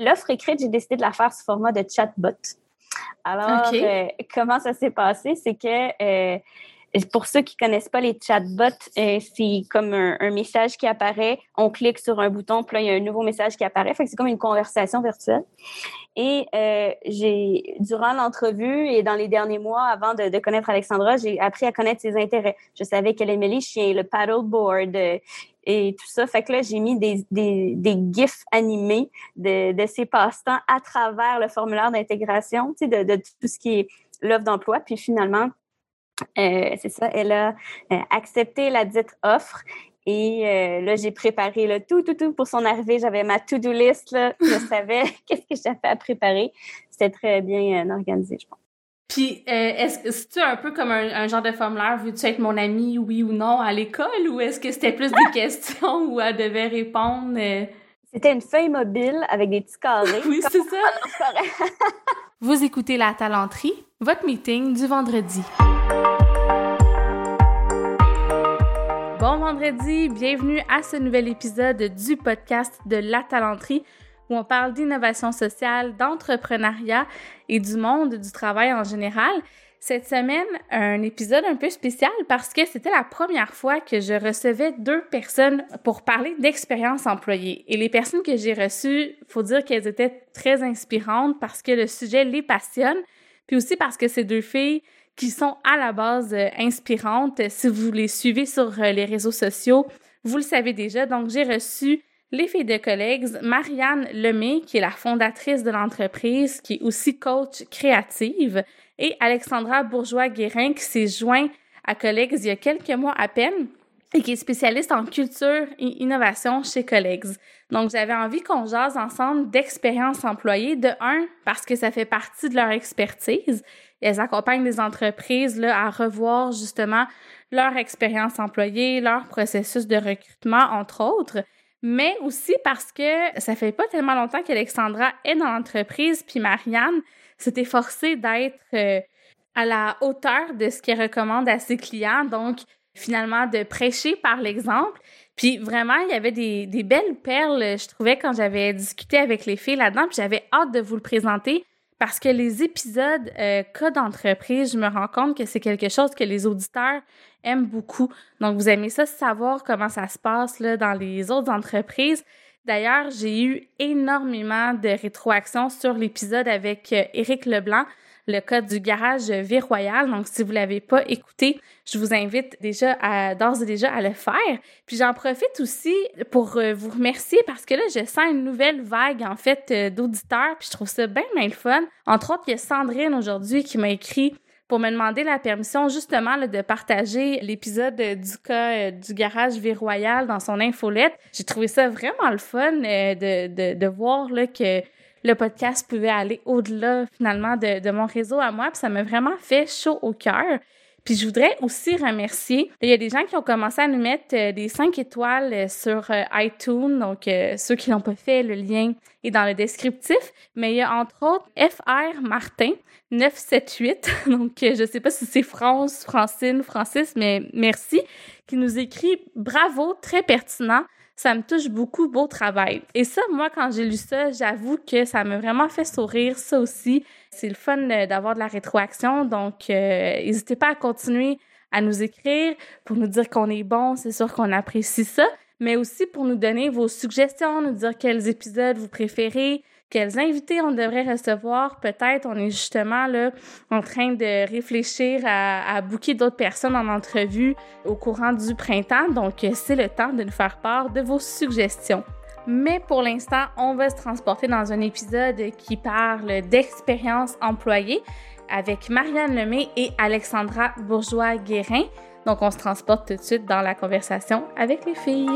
l'offre écrite, j'ai décidé de la faire sous format de chatbot. Alors, euh, comment ça s'est passé? C'est que pour ceux qui connaissent pas les chatbots, euh, c'est comme un, message qui apparaît. On clique sur un bouton, puis là, il y a un nouveau message qui apparaît. Fait que c'est comme une conversation virtuelle. Et euh, j'ai, durant l'entrevue et dans les derniers mois, avant de, connaître Alexandra, j'ai appris à connaître ses intérêts. Je savais qu'elle aimait les chiens, le paddleboard euh, et tout ça. Fait que là, j'ai mis des, des, des gifs animés de, de ses passe-temps à travers le formulaire d'intégration, tu sais, de, de tout ce qui est l'offre d'emploi. Puis finalement, c'est ça, elle a euh, accepté la dite offre. Et euh, là, j'ai préparé le tout, tout, tout pour son arrivée. J'avais ma to-do list. Là. Je savais qu'est-ce que j'avais à préparer. C'était très bien organisé, je pense. Puis, est-ce que c'est un peu comme un, genre de formulaire, veux-tu être mon ami, oui ou non, à l'école, ou est-ce que c'était plus des questions où elle devait répondre? C'était une feuille mobile avec des petits carrés. oui, c'est ça. Vous écoutez La Talenterie, votre meeting du vendredi. Bon vendredi, bienvenue à ce nouvel épisode du podcast de La Talenterie où on parle d'innovation sociale, d'entrepreneuriat et du monde du travail en général. Cette semaine, un épisode un peu spécial parce que c'était la première fois que je recevais deux personnes pour parler d'expérience employée. Et les personnes que j'ai reçues, faut dire qu'elles étaient très inspirantes parce que le sujet les passionne, puis aussi parce que ces deux filles qui sont à la base euh, inspirantes. Si vous les suivez sur euh, les réseaux sociaux, vous le savez déjà. Donc, j'ai reçu les filles de collègues, Marianne Lemay, qui est la fondatrice de l'entreprise, qui est aussi coach créative, et Alexandra Bourgeois-Guérin, qui s'est joint à collègues il y a quelques mois à peine et qui est spécialiste en culture et innovation chez Collègues. Donc, j'avais envie qu'on jase ensemble d'expérience employée, de un, parce que ça fait partie de leur expertise, elles accompagnent les entreprises là, à revoir justement leur expérience employée, leur processus de recrutement, entre autres, mais aussi parce que ça fait pas tellement longtemps qu'Alexandra est dans l'entreprise, puis Marianne s'était forcée d'être euh, à la hauteur de ce qu'elle recommande à ses clients, donc finalement de prêcher par l'exemple. Puis vraiment, il y avait des, des belles perles, je trouvais, quand j'avais discuté avec les filles là-dedans, puis j'avais hâte de vous le présenter parce que les épisodes euh, cas d'entreprise, je me rends compte que c'est quelque chose que les auditeurs aiment beaucoup. Donc, vous aimez ça, savoir comment ça se passe dans les autres entreprises. D'ailleurs, j'ai eu énormément de rétroactions sur l'épisode avec euh, Éric Leblanc le code du garage V-Royal. Donc, si vous l'avez pas écouté, je vous invite déjà d'ores et déjà à le faire. Puis j'en profite aussi pour euh, vous remercier parce que là, je sens une nouvelle vague, en fait, euh, d'auditeurs. Puis je trouve ça bien, bien le fun. Entre autres, il y a Sandrine aujourd'hui qui m'a écrit pour me demander la permission justement de partager l'épisode du cas euh, du garage V-Royal dans son infolette. J'ai trouvé ça vraiment le fun de, de, de voir là, que le podcast pouvait aller au-delà finalement de, mon réseau à moi. Puis ça m'a vraiment fait chaud au cœur. Puis je voudrais aussi remercier, il y a des gens qui ont commencé à nous mettre euh, des 5 étoiles euh, sur euh, iTunes, donc ceux qui l'ont pas fait, le lien est dans le descriptif, mais il y a entre autres FR Martin 978, donc je sais pas si c'est France, Francine, Francis, mais merci, qui nous écrit bravo, très pertinent ça me touche beaucoup, beau travail. Et ça, moi, quand j'ai lu ça, j'avoue que ça m'a vraiment fait sourire, ça aussi. C'est le fun euh, d'avoir de la rétroaction, donc euh, n'hésitez pas à continuer à nous écrire pour nous dire qu'on est bon, c'est sûr qu'on apprécie ça, mais aussi pour nous donner vos suggestions, nous dire quels épisodes vous préférez, quels invités on devrait recevoir. Peut-être on est justement là en train de réfléchir à, à booker d'autres personnes en entrevue au courant du printemps. Donc, c'est le temps de nous faire part de vos suggestions. Mais pour l'instant, on va se transporter dans un épisode qui parle d'expérience employée avec Marianne Lemay et Alexandra Bourgeois-Guérin. Donc, on se transporte tout de suite dans la conversation avec les filles.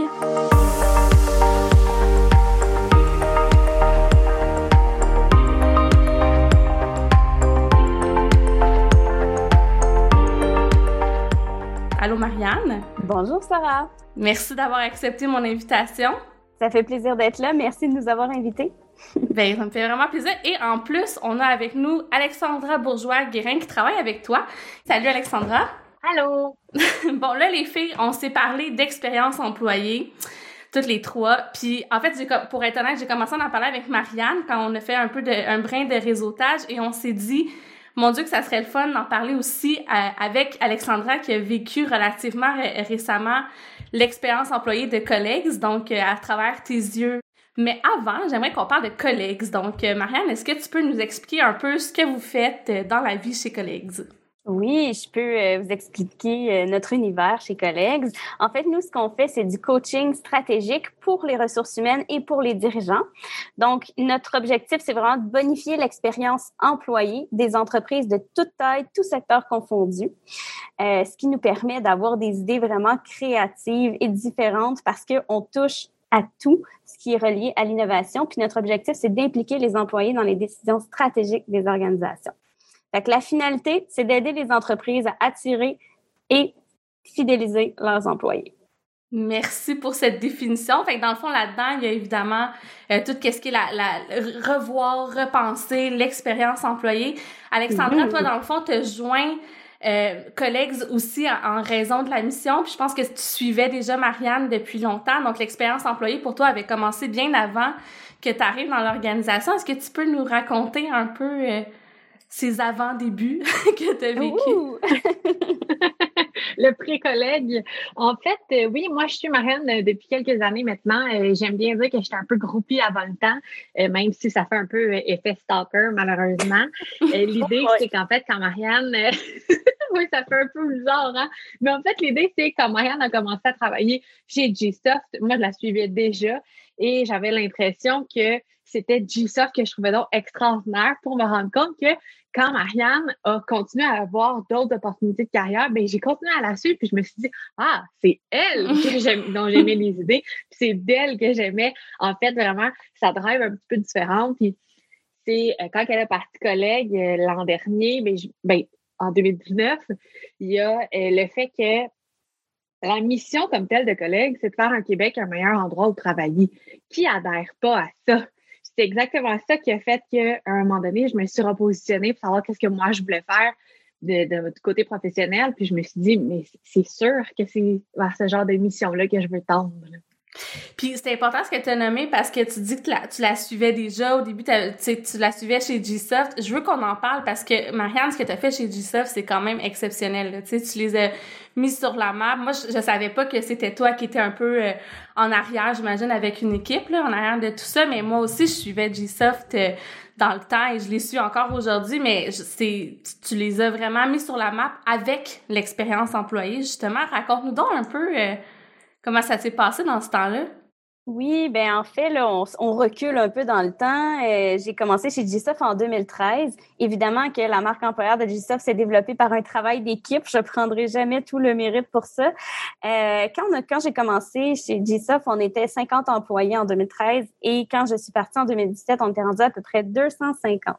Allô Marianne. Bonjour Sarah. Merci d'avoir accepté mon invitation. Ça fait plaisir d'être là. Merci de nous avoir invités. ben, ça me fait vraiment plaisir. Et en plus, on a avec nous Alexandra Bourgeois-Guérin qui travaille avec toi. Salut Alexandra. Allô. bon, là, les filles, on s'est parlé d'expérience employée. toutes les trois. Puis en fait, pour être honnête, j'ai commencé à en parler avec Marianne quand on a fait un peu de, un brin de réseautage et on s'est dit, mon Dieu, que ça serait le fun d'en parler aussi euh, avec Alexandra qui a vécu relativement récemment l'expérience employée de collègues, donc euh, à travers tes yeux. Mais avant, j'aimerais qu'on parle de collègues. Donc, euh, Marianne, est-ce que tu peux nous expliquer un peu ce que vous faites dans la vie chez collègues? Oui, je peux euh, vous expliquer euh, notre univers chez Collègues. En fait, nous, ce qu'on fait, c'est du coaching stratégique pour les ressources humaines et pour les dirigeants. Donc, notre objectif, c'est vraiment de bonifier l'expérience employée des entreprises de toute taille, tout secteur confondu, euh, ce qui nous permet d'avoir des idées vraiment créatives et différentes parce qu'on touche à tout ce qui est relié à l'innovation. Puis notre objectif, c'est d'impliquer les employés dans les décisions stratégiques des organisations. Fait la finalité, c'est d'aider les entreprises à attirer et fidéliser leurs employés. Merci pour cette définition. Fait dans le fond, là-dedans, il y a évidemment euh, tout ce qui est la, la revoir, repenser l'expérience employée. Alexandra, mm-hmm. toi, dans le fond, te joins euh, collègues aussi en, raison de la mission. Puis je pense que tu suivais déjà Marianne depuis longtemps. Donc, l'expérience employée pour toi avait commencé bien avant que tu arrives dans l'organisation. Est-ce que tu peux nous raconter un peu... Euh, ces avant-débuts que tu as vécu? le pré-collègue. En fait, euh, oui, moi, je suis marraine euh, depuis quelques années maintenant. Euh, j'aime bien dire que j'étais un peu groupie avant le temps, même si ça fait un peu effet stalker, malheureusement. l'idée, c'est qu'en fait, quand Marianne... oui, ça fait un peu bizarre, hein? Mais en fait, l'idée, c'est quand Marianne a commencé à travailler chez G-Soft, moi, je la suivais déjà et j'avais l'impression que c'était G-Soft que je trouvais donc extraordinaire pour me rendre compte que quand Marianne a continué à avoir d'autres opportunités de carrière, ben j'ai continué à la suivre puis je me suis dit ah c'est elle que dont j'aimais les idées, puis c'est d'elle que j'aimais en fait vraiment sa drive un petit peu différente puis c'est euh, quand elle est partie collègue euh, l'an dernier, ben, ben, en 2019, il y a euh, le fait que la mission comme telle de collègue, c'est de faire un Québec un meilleur endroit où travailler. Qui adhère pas à ça? C'est exactement ça qui a fait qu'à un moment donné, je me suis repositionnée pour savoir qu'est-ce que moi je voulais faire de, de, côté professionnel. Puis je me suis dit, mais c'est sûr que c'est vers ce genre de mission-là que je veux tendre. Puis c'est important ce que tu as nommé parce que tu dis que tu la suivais déjà. Au début, tu la suivais chez G-Soft. Je veux qu'on en parle parce que, Marianne, ce que tu as fait chez G-Soft, c'est quand même exceptionnel. Tu les as mis sur la map. Moi, je, savais pas que c'était toi qui étais un peu euh, en arrière, j'imagine, avec une équipe, là, en arrière de tout ça. Mais moi aussi, je suivais G-Soft euh, dans le temps et je les suis encore aujourd'hui. Mais tu les as vraiment mis sur la map avec l'expérience employée, justement. Raconte-nous donc un peu... Euh, Comment ça s'est passé dans ce temps-là? Oui, ben en fait, là, on, recule un peu dans le temps. Euh, j'ai commencé chez GSOF en 2013. Évidemment que la marque employeur de GSOF s'est développée par un travail d'équipe. Je prendrai jamais tout le mérite pour ça. Euh, quand j'ai commencé chez GSOF, on était 50 employés en 2013 et quand je suis partie en 2017, on était rendu à peu près 250.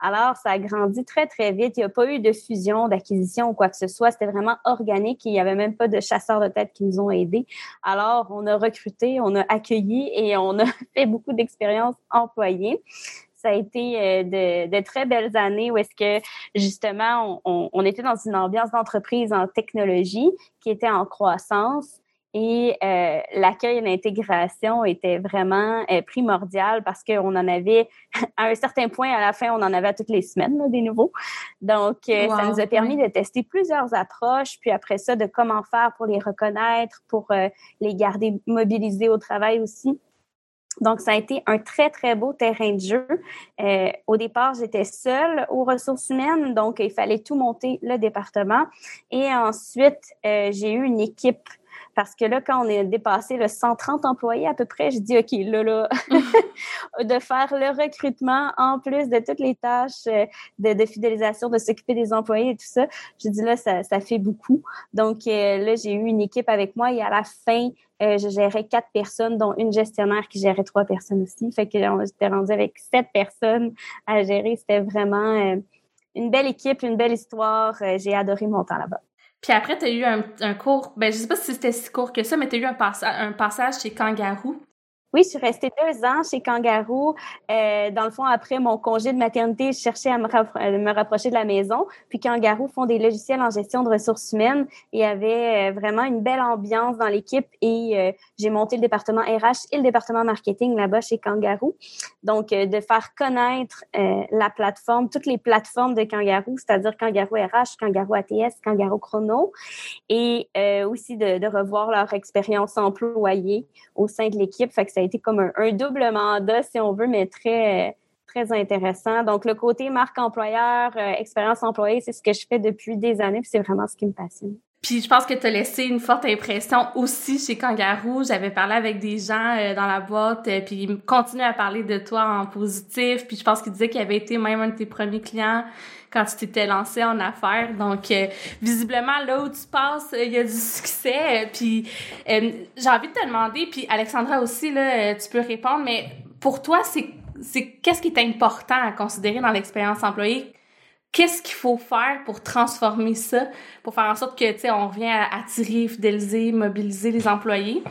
Alors, ça a grandi très, très vite. Il n'y a pas eu de fusion, d'acquisition ou quoi que ce soit. C'était vraiment organique. Il n'y avait même pas de chasseurs de tête qui nous ont aidés. Alors, on a recruté, on a accueilli et on a fait beaucoup d'expériences employées ça a été euh, de, très belles années où est-ce que justement on, on, était dans une ambiance d'entreprise en technologie qui était en croissance. Et euh, l'accueil et l'intégration était vraiment euh, primordial parce qu'on en avait, à un certain point, à la fin, on en avait toutes les semaines, des nouveaux. Donc, euh, ça nous a permis de tester plusieurs approches, puis après ça, de comment faire pour les reconnaître, pour les garder mobilisés au travail aussi. Donc, ça a été un très, très beau terrain de jeu. au départ, j'étais seule aux ressources humaines, donc il fallait tout monter le département. Et ensuite, j'ai eu une équipe parce que là, quand on est dépassé le 130 employés à peu près, je dis, OK, là, là, de faire le recrutement en plus de toutes les tâches euh, de, fidélisation, de s'occuper des employés et tout ça, je dis, là, ça, ça fait beaucoup. Donc, euh, là, j'ai eu une équipe avec moi et à la fin, euh, je gérais quatre personnes, dont une gestionnaire qui gérait trois personnes aussi. Fait que j'étais rendue avec sept personnes à gérer. C'était vraiment une belle équipe, une belle histoire. j'ai adoré mon temps là-bas. Puis après, tu as eu un, cours, ben je sais pas si c'était si court que ça, mais tu eu un, un passage chez Kangaroo. Oui, je suis restée deux ans chez Kangaroo. Euh, dans le fond, après mon congé de maternité, je cherchais à me, me, rapprocher de la maison. Puis Kangaroo font des logiciels en gestion de ressources humaines. Il y avait euh, vraiment une belle ambiance dans l'équipe et euh, j'ai monté le département RH et le département marketing là-bas chez Kangaroo. Donc, euh, de faire connaître la plateforme, toutes les plateformes de Kangaroo, c'est-à-dire Kangaroo RH, Kangaroo ATS, Kangaroo Chrono, et aussi de, de, revoir leur expérience employée au sein de l'équipe. Fait que ça été comme un, double mandat, si on veut, mais très, très intéressant. Donc, le côté marque employeur, euh, expérience employée, c'est ce que je fais depuis des années, puis c'est vraiment ce qui me passionne. Puis je pense que tu as laissé une forte impression aussi chez Kangaroo. J'avais parlé avec des gens euh, dans la boîte, euh, puis ils continuent à parler de toi en positif. Puis je pense qu'ils disaient qu'il avait été même un de tes premiers clients quand tu t'étais lancé en affaires. Donc, visiblement, là où tu passes, il y a du succès. Puis j'ai envie de te demander, puis Alexandra aussi, là, tu peux répondre, mais pour toi, c'est qu'est-ce qui est important à considérer dans l'expérience employée? Qu'est-ce qu'il faut faire pour transformer ça, pour faire en sorte que, tu sais, on revient à attirer, fidéliser, mobiliser les employés?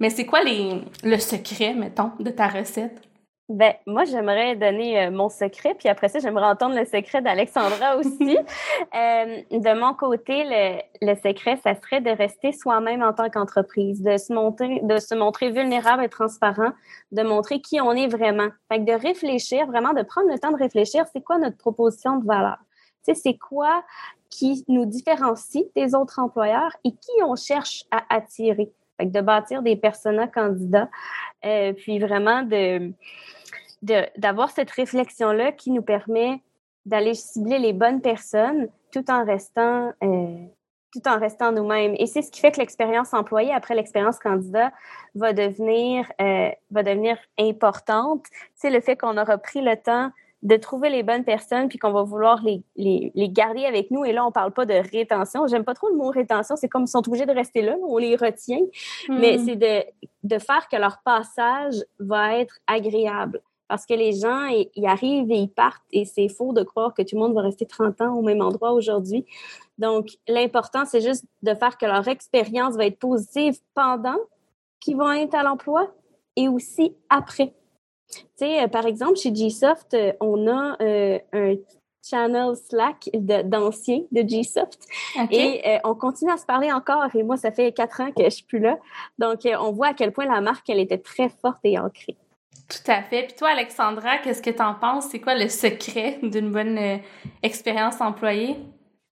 Mais c'est quoi les, le secret, mettons, de ta recette? Ben, moi, j'aimerais donner euh, mon secret, puis après ça, j'aimerais entendre le secret d'Alexandra aussi. euh, de mon côté, le, le, secret, ça serait de rester soi-même en tant qu'entreprise, de se montrer, de se montrer vulnérable et transparent, de montrer qui on est vraiment. Fait que de réfléchir, vraiment de prendre le temps de réfléchir, c'est quoi notre proposition de valeur? Tu sais, c'est quoi qui nous différencie des autres employeurs et qui on cherche à attirer? De bâtir des personas candidats, euh, puis vraiment de d'avoir cette réflexion-là qui nous permet d'aller cibler les bonnes personnes tout en restant euh, tout en restant nous-mêmes. Et c'est ce qui fait que l'expérience employée après l'expérience candidat va devenir euh, va devenir importante. C'est le fait qu'on aura pris le temps de trouver les bonnes personnes puis qu'on va vouloir les, les, les, garder avec nous. Et là, on parle pas de rétention. J'aime pas trop le mot rétention. C'est comme ils sont obligés de rester là. On les retient. Mais hmm. c'est de, de faire que leur passage va être agréable parce que les gens, ils arrivent et ils partent et c'est faux de croire que tout le monde va rester 30 ans au même endroit aujourd'hui. Donc, l'important, c'est juste de faire que leur expérience va être positive pendant qu'ils vont être à l'emploi et aussi après. Tu sais, euh, par exemple, chez Gsoft, euh, on a euh, un channel Slack d'anciens de, Gsoft. Et on continue à se parler encore. Et moi, ça fait quatre ans que je suis plus là. Donc, on voit à quel point la marque, elle était très forte et ancrée. Tout à fait. Puis toi, Alexandra, qu'est-ce que tu en penses? C'est quoi le secret d'une bonne euh, expérience employée?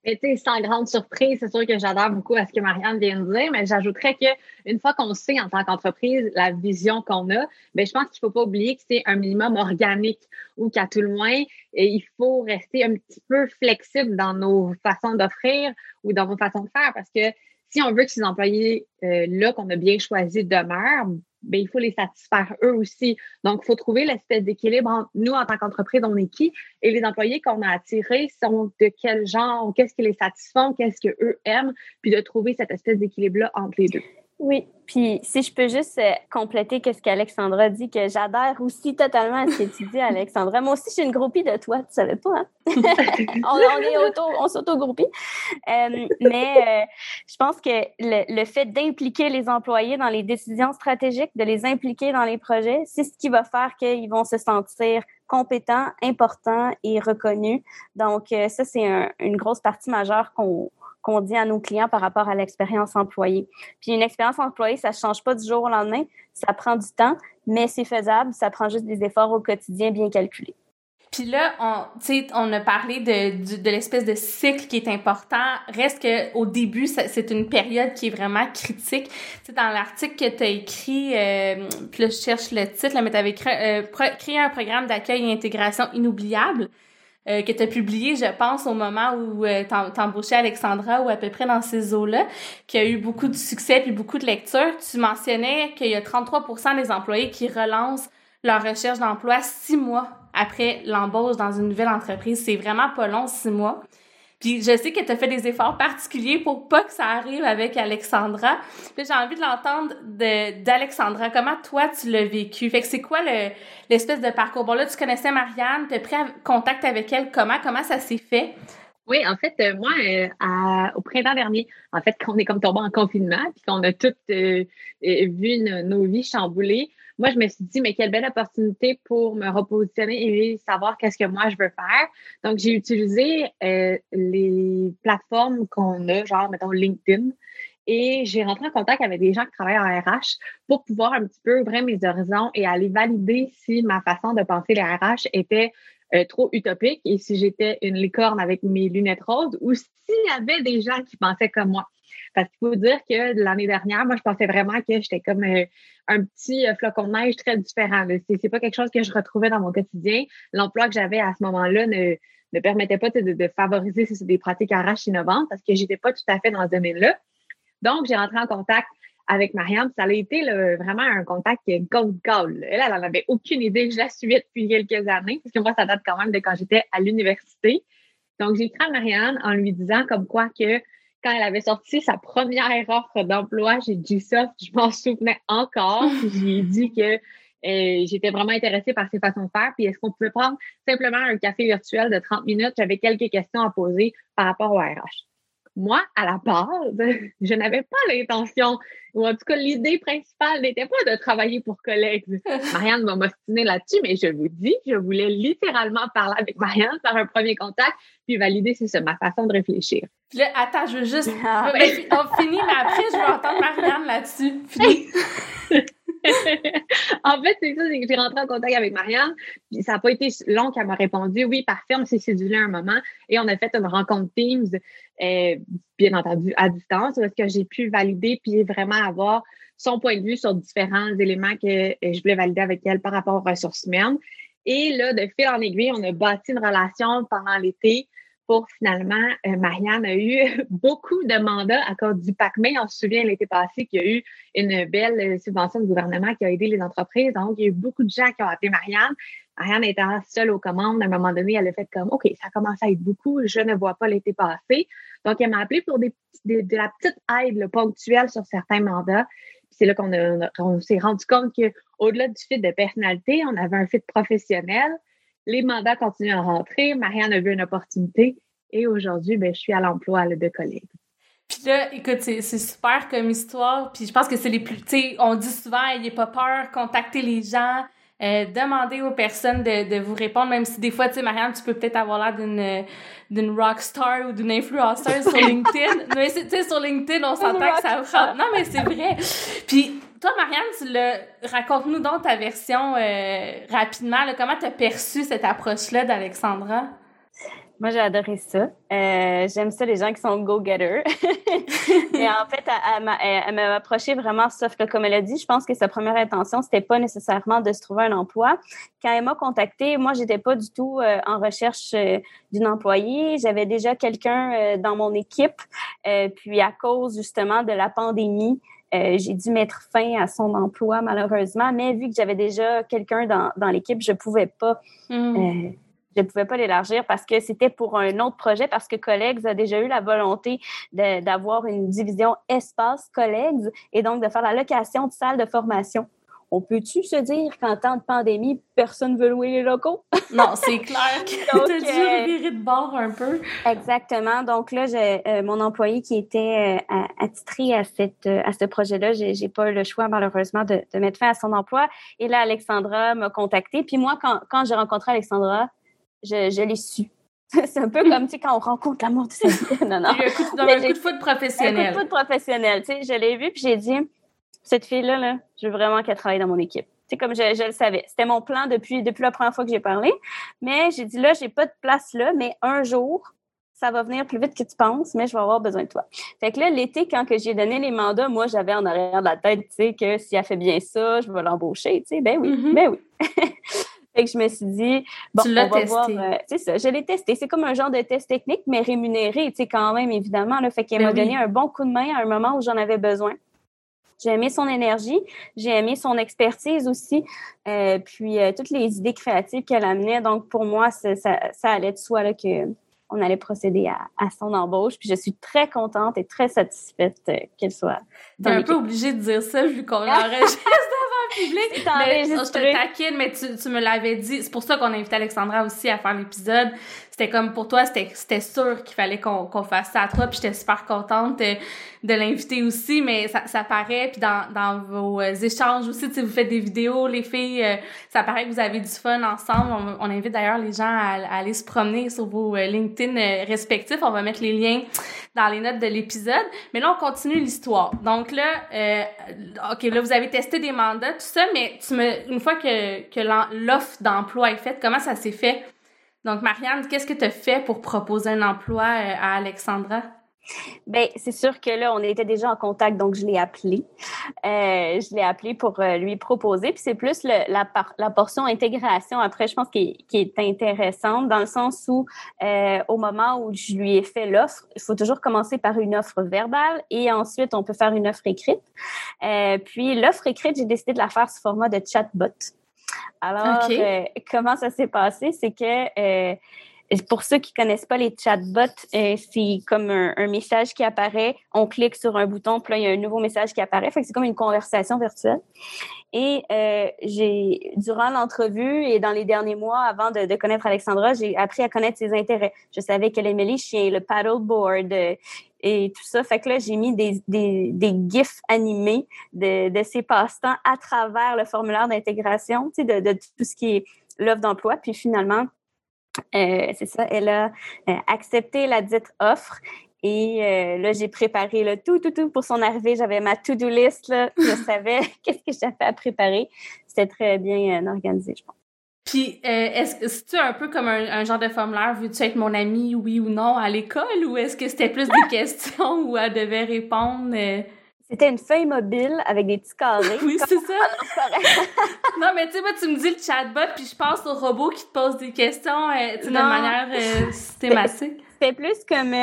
Et sans grande surprise, c'est sûr que j'adore beaucoup à ce que Marianne vient de dire, mais j'ajouterais que une fois qu'on sait en tant qu'entreprise la vision qu'on a, ben je pense qu'il faut pas oublier que c'est un minimum organique ou qu'à tout le moins, il faut rester un petit peu flexible dans nos façons d'offrir ou dans nos façons de faire parce que si on veut que ces employés-là euh, qu'on a bien choisis demeurent, ben, il faut les satisfaire eux aussi. Donc, il faut trouver l'espèce d'équilibre entre nous, en tant qu'entreprise, on est qui, et les employés qu'on a attirés sont de quel genre, qu'est-ce qui les satisfont, qu'est-ce qu'eux aiment, puis de trouver cette espèce d'équilibre-là entre les deux. Oui, puis si je peux juste euh, compléter ce qu'Alexandra dit, que j'adhère aussi totalement à ce que tu dis, Alexandra. Moi aussi, je suis une groupie de toi, tu savais pas, hein? on, est auto, on s'auto-groupie. Euh, mais euh, je pense que le, le fait d'impliquer les employés dans les décisions stratégiques, de les impliquer dans les projets, c'est ce qui va faire qu'ils vont se sentir compétents, importants et reconnus. Donc, ça, c'est une grosse partie majeure qu'on qu'on dit à nos clients par rapport à l'expérience employée. Puis une expérience employée, ça ne change pas du jour au lendemain, ça prend du temps, mais c'est faisable, ça prend juste des efforts au quotidien bien calculés. Puis là, on, on a parlé de, de, l'espèce de cycle qui est important. Reste que au début, c'est une période qui est vraiment critique. C'est dans l'article que tu as écrit, euh, puis là, je cherche le titre, là, mais tu avais euh, créé un programme d'accueil et intégration inoubliable. Euh, que tu as publié, je pense, au moment où euh, t'embauchais Alexandra ou à peu près dans ces eaux-là, qui a eu beaucoup de succès puis beaucoup de lectures. Tu mentionnais qu'il y a 33 des employés qui relancent leur recherche d'emploi six mois après l'embauche dans une nouvelle entreprise. C'est vraiment pas long, six mois. Puis je sais que tu fait des efforts particuliers pour pas que ça arrive avec Alexandra. Puis j'ai envie de l'entendre d'Alexandra. Comment toi tu l'as vécu? Fait que c'est quoi l'espèce de parcours? Bon là, tu connaissais Marianne, tu as pris contact avec elle. Comment? Comment ça s'est fait? Oui, en fait, euh, moi, euh, au printemps dernier, en fait, quand on est comme tombé en confinement, puis qu'on a toutes euh, vu nos vies chamboulées, moi, je me suis dit, mais quelle belle opportunité pour me repositionner et savoir qu'est-ce que moi je veux faire. Donc, j'ai utilisé les plateformes qu'on a, genre, mettons, LinkedIn, et j'ai rentré en contact avec des gens qui travaillent en RH pour pouvoir un petit peu ouvrir mes horizons et aller valider si ma façon de penser les RH était euh, trop utopique et si j'étais une licorne avec mes lunettes roses ou s'il y avait des gens qui pensaient comme moi. Parce qu'il faut dire que l'année dernière, moi, je pensais vraiment que j'étais comme euh, un petit euh, flocon de neige très différent. C'est, c'est pas quelque chose que je retrouvais dans mon quotidien. L'emploi que j'avais à ce moment-là ne, ne permettait pas de, de favoriser des pratiques RH innovantes parce que j'étais pas tout à fait dans ce domaine-là. Donc, j'ai rentré en contact avec Marianne. Ça a été vraiment un contact gold call. Elle, elle n'en avait aucune idée. Je la suivais depuis quelques années, parce que moi, ça date quand même de quand j'étais à l'université. Donc, j'ai écrit à Marianne en lui disant comme quoi que quand elle avait sorti sa première offre d'emploi j'ai dit ça, je m'en souvenais encore. J'ai dit que euh, j'étais vraiment intéressée par ses façons de faire. Puis est-ce qu'on pouvait prendre simplement un café virtuel de 30 minutes? J'avais quelques questions à poser par rapport au RH moi, à la base, je n'avais pas l'intention, ou en tout cas, l'idée principale n'était pas de travailler pour collègues. Marianne m'a m'ostiner là-dessus, mais je vous dis, je voulais littéralement parler avec Marianne, faire un premier contact, puis valider si c'est ma façon de réfléchir. Là, attends, je veux juste. On finit, mais après, je veux entendre Marianne là-dessus. en fait, c'est ça, c'est que j'ai rentré en contact avec Marianne, puis ça n'a pas été long qu'elle m'a répondu oui, parfait, on s'est séduit un moment et on a fait une rencontre Teams, euh, bien entendu, à distance, parce que j'ai pu valider puis vraiment avoir son point de vue sur différents éléments que euh, je voulais valider avec elle par rapport aux ressources humaines. Et là, de fil en aiguille, on a bâti une relation pendant l'été pour finalement, euh, Marianne a eu beaucoup de mandats à cause du PACME. On se souvient l'été passé qu'il y a eu une belle euh, subvention du gouvernement qui a aidé les entreprises. Donc, il y a eu beaucoup de gens qui ont appelé Marianne. Marianne étant seule aux commandes, à un moment donné, elle a fait comme OK, ça commence à être beaucoup, je ne vois pas l'été passé. Donc, elle m'a appelé pour de la petite aide ponctuelle sur certains mandats. C'est là qu'on s'est rendu compte qu'au-delà du fit de personnalité, on avait un fit professionnel. Les mandats continuent à rentrer. Marianne a vu une opportunité et aujourd'hui, ben, je suis à l'emploi de collègues. Puis là, écoute, c'est super comme histoire. Puis je pense que c'est les plus. Tu sais, on dit souvent, n'ayez pas peur, contactez les gens, euh, demandez aux personnes de, de, vous répondre, même si des fois, tu sais, Marianne, tu peux peut-être avoir l'air d'une d'une rockstar ou d'une influenceuse sur LinkedIn. mais tu sais, sur LinkedIn, on s'entend que ça. Non, mais c'est vrai. Puis toi, Marianne, tu le raconte-nous donc ta version euh, rapidement. comment tu as perçu cette approche-là d'Alexandra? Moi, j'ai adoré ça. Euh, j'aime ça, les gens qui sont go-getters. Et en fait, elle, m'a approché vraiment sauf que, comme elle a dit, je pense que sa première intention, c'était pas nécessairement de se trouver un emploi. Quand elle m'a contactée, moi, j'étais pas du tout euh, en recherche d'une employée. J'avais déjà quelqu'un dans mon équipe. puis, à cause justement de la pandémie, euh, j'ai dû mettre fin à son emploi malheureusement, mais vu que j'avais déjà quelqu'un dans, dans l'équipe, je pouvais pas. Hmm. Euh, je ne pouvais pas l'élargir parce que c'était pour un autre projet, parce que Collègues a déjà eu la volonté d'avoir une division espace Collègues et donc de faire la location de salles de formation on peut-tu se dire qu'en temps de pandémie, personne ne veut louer les locaux? non, c'est clair que tu as dû revirer de bord un peu. Exactement. Donc là, j'ai euh, mon employé qui était euh, attitré à, cette, euh, à ce projet-là, j'ai, j'ai pas eu le choix, malheureusement, de, mettre fin à son emploi. Et là, Alexandra m'a contacté. Puis moi, quand, quand j'ai rencontré Alexandra, je, je l'ai su. c'est un peu comme, tu sais, quand on rencontre l'amour de sa vie. non, non. un coup de, un coup de foot professionnel. Un coup de foot professionnel. Tu sais, je l'ai vu, puis j'ai dit cette fille-là, là, je veux vraiment qu'elle travaille dans mon équipe. C'est comme je, je, le savais. C'était mon plan depuis, depuis la première fois que j'ai parlé. Mais j'ai dit là, j'ai pas de place là, mais un jour, ça va venir plus vite que tu penses, mais je vais avoir besoin de toi. Fait que là, l'été, quand que j'ai donné les mandats, moi, j'avais en arrière de la tête, tu sais, que si elle fait bien ça, je vais l'embaucher, tu sais. Ben oui, mm-hmm. ben oui. fait que je me suis dit, bon, on va testé. voir. Euh, c'est ça, je l'ai testé. C'est comme un genre de test technique, mais rémunéré, tu sais, quand même, évidemment. Là, fait qu'elle ben m'a donné un bon coup de main à un moment où j'en avais besoin. J'ai aimé son énergie, j'ai aimé son expertise aussi, euh, puis euh, toutes les idées créatives qu'elle amenait. Donc, pour moi, ça, ça, allait de soi là, que on allait procéder à, son embauche. Puis je suis très contente et très satisfaite euh, qu'elle soit. T'es un peu obligée de dire ça vu qu'on enregistre devant le public. Mais, je te taquine, mais tu, tu me l'avais dit. C'est pour ça qu'on a invité Alexandra aussi à faire l'épisode. C'était comme pour toi, c'était sûr qu'il fallait qu'on fasse ça à toi, puis j'étais super contente de, l'inviter aussi, mais ça, ça paraît, puis dans, dans vos euh, échanges aussi, si vous faites des vidéos, les filles, euh, ça paraît que vous avez du fun ensemble. On, invite d'ailleurs les gens à, aller se promener sur vos euh, LinkedIn respectifs. On va mettre les liens dans les notes de l'épisode. Mais là, on continue l'histoire. Donc là, OK, là, vous avez testé des mandats, tout ça, mais tu me, une fois que, que l'offre d'emploi est faite, comment ça s'est fait? Donc, Marianne, qu'est-ce que tu as fait pour proposer un emploi euh, à Alexandra? Bien, c'est sûr que là, on était déjà en contact, donc je l'ai appelé. Euh, je l'ai appelé pour euh, lui proposer. Puis c'est plus la, la portion intégration, après, je pense, qui est, qui est intéressante, dans le sens où, euh, au moment où je lui ai fait l'offre, il faut toujours commencer par une offre verbale et ensuite, on peut faire une offre écrite. Euh, puis l'offre écrite, j'ai décidé de la faire sous format de chatbot. Alors, euh, comment ça s'est passé? C'est que pour ceux qui connaissent pas les chatbots, euh, c'est comme un, message qui apparaît. On clique sur un bouton, puis là, il y a un nouveau message qui apparaît. Fait que c'est comme une conversation virtuelle. Et euh, j'ai, durant l'entrevue et dans les derniers mois, avant de, connaître Alexandra, j'ai appris à connaître ses intérêts. Je savais qu'elle aimait les chiens, le paddleboard euh, et tout ça. Fait que là, j'ai mis des, des, des gifs animés de, de ses passe-temps à travers le formulaire d'intégration, tu sais, de, de tout ce qui est l'offre d'emploi. Puis finalement, euh, c'est ça, elle a euh, accepté la dite offre. Et euh, là, j'ai préparé le tout, tout, tout pour son arrivée. J'avais ma to-do list. Là. Je savais qu'est-ce que j'avais à préparer. C'était très bien organisé, je pense. Puis, est-ce que c'est un peu comme un, genre de formulaire, veux-tu être mon ami, oui ou non, à l'école, ou est-ce que c'était plus des questions où elle devait répondre? C'était une feuille mobile avec des petits carrés. oui, c'est ça. non, mais tu sais, moi, tu me dis le chatbot, puis je pense au robot qui te pose des questions euh, de manière euh, systématique. C'est plus comme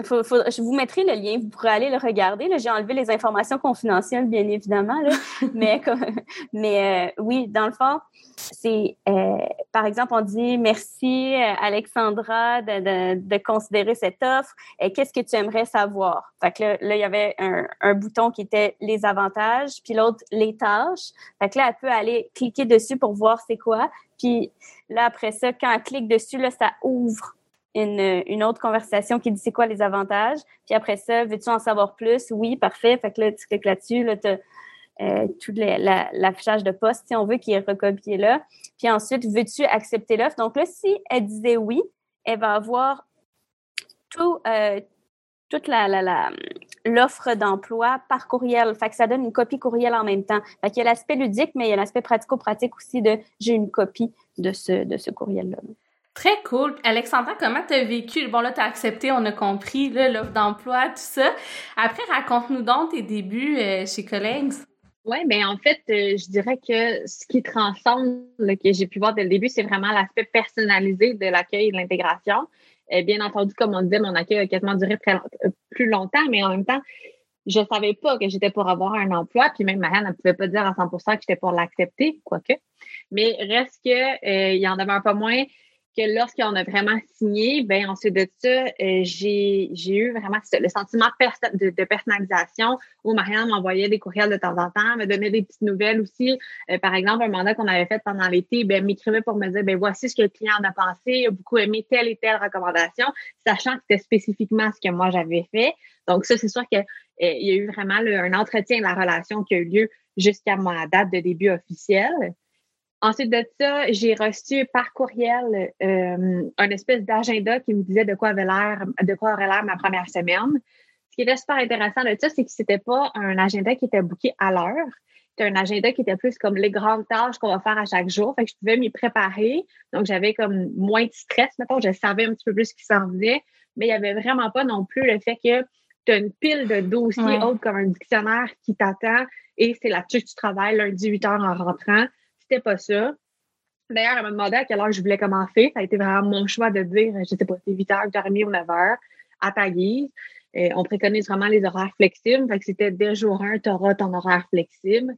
euh, ah, je vous mettrai le lien, vous pourrez aller le regarder. J'ai enlevé les informations confidentielles, bien évidemment. mais mais euh, oui, dans le fond, c'est euh, par exemple, on dit merci euh, Alexandra de, de, considérer cette offre. et Qu'est-ce que tu aimerais savoir? Fait que là, là il y avait un, un, bouton qui était les avantages, puis l'autre les tâches. Fait que là, elle peut aller cliquer dessus pour voir c'est quoi. Puis là, après ça, quand elle clique dessus, là, ça ouvre une, une, autre conversation qui dit c'est quoi les avantages? Puis après ça, veux-tu en savoir plus? Oui, parfait. Fait que là, tu cliques là-dessus, là, tu euh, tout l'affichage de poste, si on veut, qui est recopié là. Puis ensuite, veux-tu accepter l'offre? Donc là, si elle disait oui, elle va avoir tout, euh, toute la, la, l'offre d'emploi par courriel. Fait que ça donne une copie courriel en même temps. Fait qu'il y a l'aspect ludique, mais il y a l'aspect pratico-pratique aussi de j'ai une copie de ce, de ce courriel-là. Très cool. Alexandra, comment t'as vécu? Bon, là, t'as accepté, on a compris, l'offre d'emploi, tout ça. Après, raconte-nous donc tes débuts euh, chez Collègues. Oui, bien, en fait, euh, je dirais que ce qui transcende, que j'ai pu voir dès le début, c'est vraiment l'aspect personnalisé de l'accueil et de l'intégration. Euh, bien entendu, comme on disait, mon accueil a quasiment duré plus longtemps, mais en même temps, je savais pas que j'étais pour avoir un emploi, puis même Marianne ne pouvait pas dire à 100% que j'étais pour l'accepter, quoique. Mais reste que il y en avait un peu moins que lorsqu'on a vraiment signé, ben ensuite de ça, euh, j'ai, eu vraiment le sentiment de, de, personnalisation où Marianne m'envoyait des courriels de temps en temps, me donnait des petites nouvelles aussi. Euh, par exemple, un mandat qu'on avait fait pendant l'été, ben m'écrivait pour me dire, ben voici ce que le client en a pensé, il a beaucoup aimé telle et telle recommandation, sachant que c'était spécifiquement ce que moi j'avais fait. Donc ça, c'est sûr qu'il euh, y a eu vraiment un entretien de la relation qui a eu lieu jusqu'à ma date de début officiel. Ensuite de ça, j'ai reçu par courriel euh, un espèce d'agenda qui me disait de quoi avait l'air, de quoi aurait l'air ma première semaine. Ce qui était super intéressant de ça, c'est que c'était pas un agenda qui était booké à l'heure. C'était un agenda qui était plus comme les grandes tâches qu'on va faire à chaque jour. Fait que je pouvais m'y préparer. Donc, j'avais comme moins de stress. Mettons, je savais un petit peu plus ce qui s'en venait. Mais il y avait vraiment pas non plus le fait que tu as une pile de dossiers autres comme un dictionnaire qui t'attend et c'est là-dessus que tu travailles lundi 8 heures en rentrant c'était pas ça. D'ailleurs, elle m'a demandé à quelle heure je voulais commencer. Ça a été vraiment mon choix de dire, je sais pas, c'est 8 h, 8h30 ou 9 h à ta guise. On préconise vraiment les horaires flexibles. Fait que c'était dès jour 1, tu auras ton horaire flexible.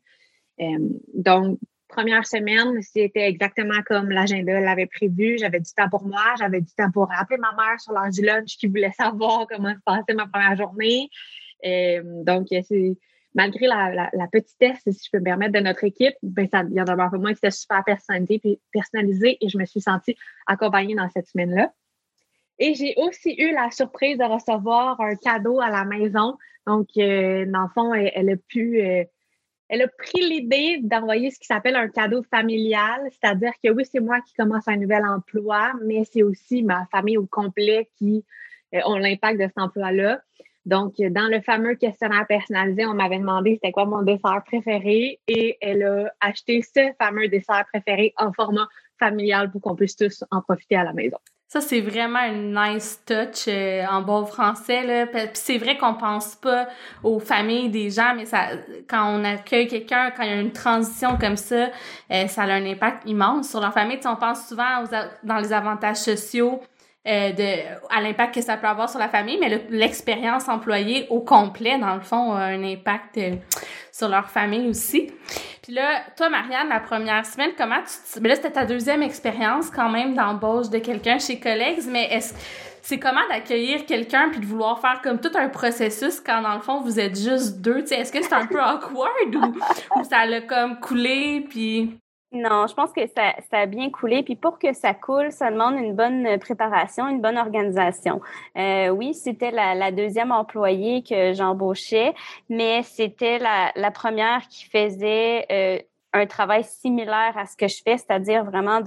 Euh, donc, première semaine, c'était exactement comme l'agenda l'avait prévu. J'avais du temps pour moi, j'avais du temps pour rappeler ma mère sur l'heure du lunch qui voulait savoir comment se passait ma première journée. Euh, donc, c'est malgré la, petitesse, si je peux me permettre, de notre équipe, ben, il y en a pour moi qui était super personnalisé et je me suis sentie accompagnée dans cette semaine-là. Et j'ai aussi eu la surprise de recevoir un cadeau à la maison. Donc, euh, dans le fond, elle, a pu, euh, elle a pris l'idée d'envoyer ce qui s'appelle un cadeau familial, c'est-à-dire que oui, c'est moi qui commence un nouvel emploi, mais c'est aussi ma famille au complet qui euh, ont l'impact de cet emploi-là. Donc, dans le fameux questionnaire personnalisé, on m'avait demandé c'était quoi mon dessert préféré et elle a acheté ce fameux dessert préféré en format familial pour qu'on puisse tous en profiter à la maison. Ça, c'est vraiment une nice touch euh, en bon français. Là. C'est vrai qu'on pense pas aux familles des gens, mais ça, quand on accueille quelqu'un, quand il y a une transition comme ça, euh, ça a un impact immense sur leur famille. on pense souvent aux, dans les avantages sociaux, euh, de, à l'impact que ça peut avoir sur la famille, mais l'expérience employée au complet, dans le fond, a un impact euh, sur leur famille aussi. Puis là, toi, Marianne, la première semaine, comment tu... Mais là, c'était ta deuxième expérience quand même d'embauche de quelqu'un chez Collègues, mais est-ce c'est comment d'accueillir quelqu'un puis de vouloir faire comme tout un processus quand dans le fond vous êtes juste deux, est-ce que c'est un peu awkward ou, ou ça l'a comme coulé puis non, je pense que ça, ça, a bien coulé. Puis pour que ça coule, ça demande une bonne préparation, une bonne organisation. Euh, oui, c'était la, deuxième employée que j'embauchais, mais c'était la, première qui faisait euh, un travail similaire à ce que je fais, c'est-à-dire vraiment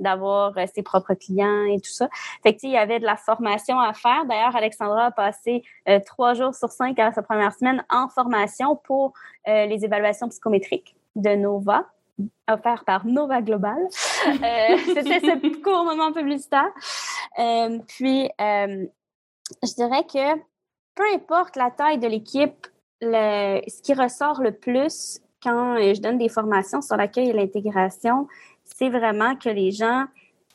d'avoir euh, ses propres clients et tout ça. Fait que, il y avait de la formation à faire. D'ailleurs, Alexandra a passé trois jours sur cinq à sa première semaine en formation pour les évaluations psychométriques de Nova offert par Nova Global. Euh, c'était ce court moment publicitaire. Euh, puis, euh, je dirais que peu importe la taille de l'équipe, ce qui ressort le plus quand je donne des formations sur l'accueil et l'intégration, c'est vraiment que les gens,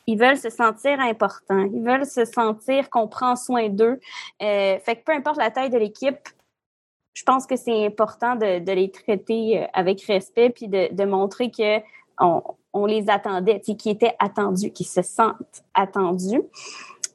ils veulent se sentir importants, ils veulent se sentir qu'on prend soin d'eux. fait que peu importe la taille de l'équipe, je pense que c'est important de, de, les traiter euh, avec respect puis de, de montrer que on, on les attendait, qui étaient attendus, qui se sentent attendus.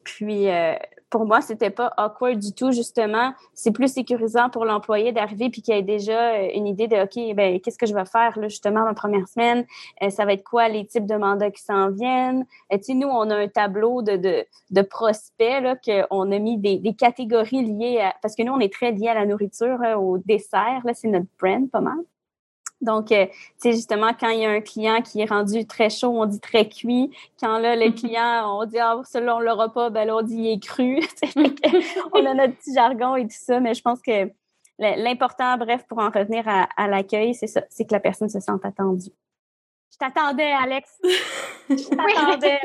Puis, euh, pour moi, c'était pas awkward du tout, justement. C'est plus sécurisant pour l'employé d'arriver puis qu'il ait déjà euh, une idée de, OK, ben, qu'est-ce que je vais faire, là, justement, ma première semaine? Euh, ça va être quoi les types de mandats qui s'en viennent? Et, tu sais, nous, on a un tableau de, de, de prospects, là, qu'on a mis des, des, catégories liées à, parce que nous, on est très liés à la nourriture, au dessert, là, c'est notre brand, pas mal. Donc, euh, tu sais, justement, quand il y a un client qui est rendu très chaud, on dit très cuit. Quand là, le client, on dit, ah, celui-là, on l'aura pas, ben là, on dit, il est cru. on a notre petit jargon et tout ça, mais je pense que l'important, bref, pour en revenir à, l'accueil, c'est ça, c'est que la personne se sente attendue. Je t'attendais, Alex. Je t'attendais.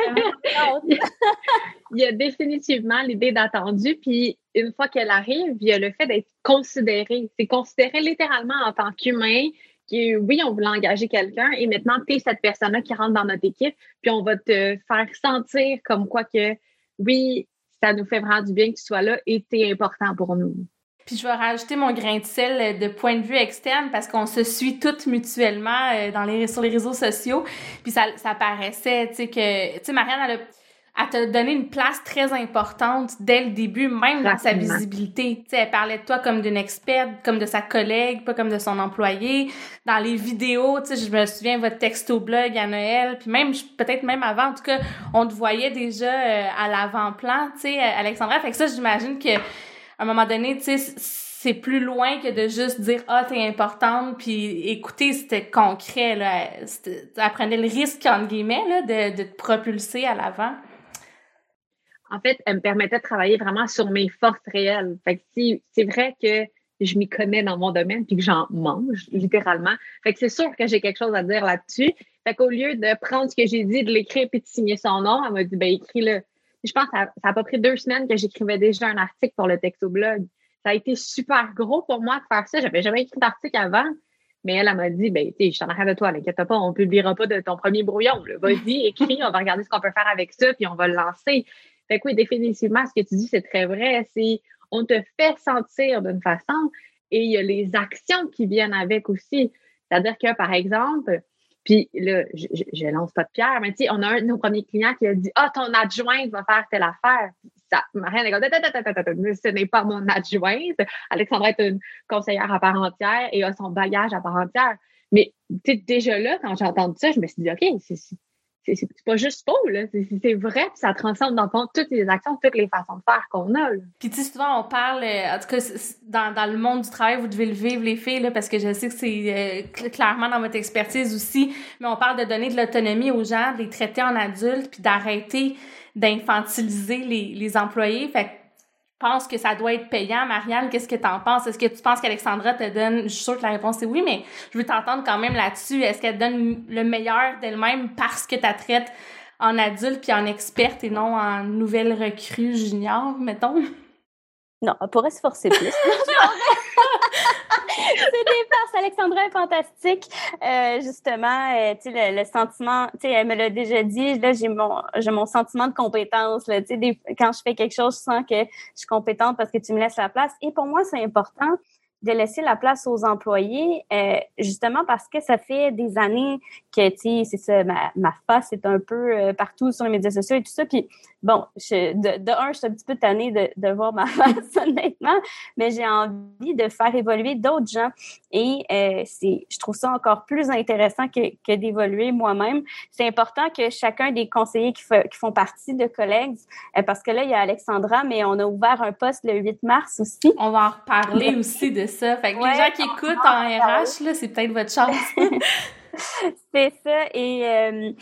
il y a définitivement l'idée d'attendu, puis une fois qu'elle arrive, il y a le fait d'être considéré. C'est considéré littéralement en tant qu'humain, oui, on voulait engager quelqu'un et maintenant, tu es cette personne-là qui rentre dans notre équipe, puis on va te faire sentir comme quoi que oui, ça nous fait vraiment du bien que tu sois là et tu es important pour nous. Puis je vais rajouter mon grain de sel de point de vue externe parce qu'on se suit toutes mutuellement euh, dans les, sur les réseaux sociaux. Puis ça, ça paraissait, tu sais, que, tu sais, Marianne, elle a elle t'a donné une place très importante dès le début, même dans sa visibilité. sais, elle parlait de toi comme d'une experte, comme de sa collègue, pas comme de son employé. Dans les vidéos, je me souviens votre texto blog à Noël, puis même peut-être même avant, en tout cas, on te voyait déjà euh, à l'avant-plan, tu sais, Alexandra. Fait que ça, j'imagine que à un moment donné, tu sais, c'est plus loin que de juste dire ah t'es importante puis écoutez c'était concret là elle prenait le risque entre guillemets là, de, de te propulser à l'avant en fait, elle me permettait de travailler vraiment sur mes forces réelles. Fait que si, c'est vrai que je m'y connais dans mon domaine puis que j'en mange, littéralement. Fait que c'est sûr que j'ai quelque chose à dire là-dessus. Fait qu'au lieu de prendre ce que j'ai dit, de l'écrire puis de signer son nom, elle m'a dit, ben, écris-le. Je pense que ça, a pas pris deux semaines que j'écrivais déjà un article pour le texte au blog. Ça a été super gros pour moi de faire ça. J'avais jamais écrit d'article avant. Mais elle, elle m'a dit, ben, tu je t'en arrête de toi, n'inquiète pas, on publiera pas de ton premier brouillon. Vas-y, écris, on va regarder ce qu'on peut faire avec ça, puis on va le lancer. Fait que oui, définitivement, ce que tu dis, c'est très vrai. C'est on te fait sentir d'une façon et il y a les actions qui viennent avec aussi. C'est-à-dire que, par exemple, puis là, je, lance pas de pierre, mais tu sais, on a un de nos premiers clients qui a dit Ah, ton adjointe va faire telle affaire. ça. Marianne est comme, ce n'est pas mon adjointe. Alexandra est une conseillère à part entière et a son bagage à part entière. Mais déjà là, quand j'ai entendu ça, je me suis dit, OK, c'est c'est pas juste faux, là. C'est vrai, puis ça transcende dans fond toutes les actions, toutes les façons de faire qu'on a. Puis tu sais, souvent on parle, euh, en tout cas, dans, dans, le monde du travail, vous devez le vivre, les filles, là, parce que je sais que c'est euh, clairement dans votre expertise aussi, mais on parle de donner de l'autonomie aux gens, de les traiter en adultes, puis d'arrêter d'infantiliser les, les employés. Fait pense que ça doit être payant? Marianne, qu'est-ce que tu en penses? Est-ce que tu penses qu'Alexandra te donne, je suis sûre que la réponse est oui, mais je veux t'entendre quand même là-dessus. Est-ce qu'elle donne le meilleur d'elle-même parce que tu traites en adulte puis en experte et non en nouvelle recrue junior, mettons? Non, elle pourrait se forcer plus. des farces. Alexandra est fantastique. Euh, justement, euh, tu sais, le, sentiment, tu sais, elle me l'a déjà dit, là, j'ai mon, j'ai mon sentiment de compétence, là, tu sais, quand je fais quelque chose, je sens que je suis compétente parce que tu me laisses la place. Et pour moi, c'est important de laisser la place aux employés, euh, justement parce que ça fait des années que, tu sais, c'est ça, ma, ma, face est un peu euh, partout sur les médias sociaux et tout ça. Puis, bon, de, un, je suis un petit peu tannée de, de voir ma face, honnêtement, mais j'ai envie de faire évoluer d'autres gens. Et euh, je trouve ça encore plus intéressant que, que d'évoluer moi-même. C'est important que chacun des conseillers qui, qui font partie de collègues, parce que là, il y a Alexandra, mais on a ouvert un poste le 8 mars aussi. On va en reparler aussi de ça. Fait que les gens qui écoutent en RH, là, c'est peut-être votre chance. c'est ça. Et, euh,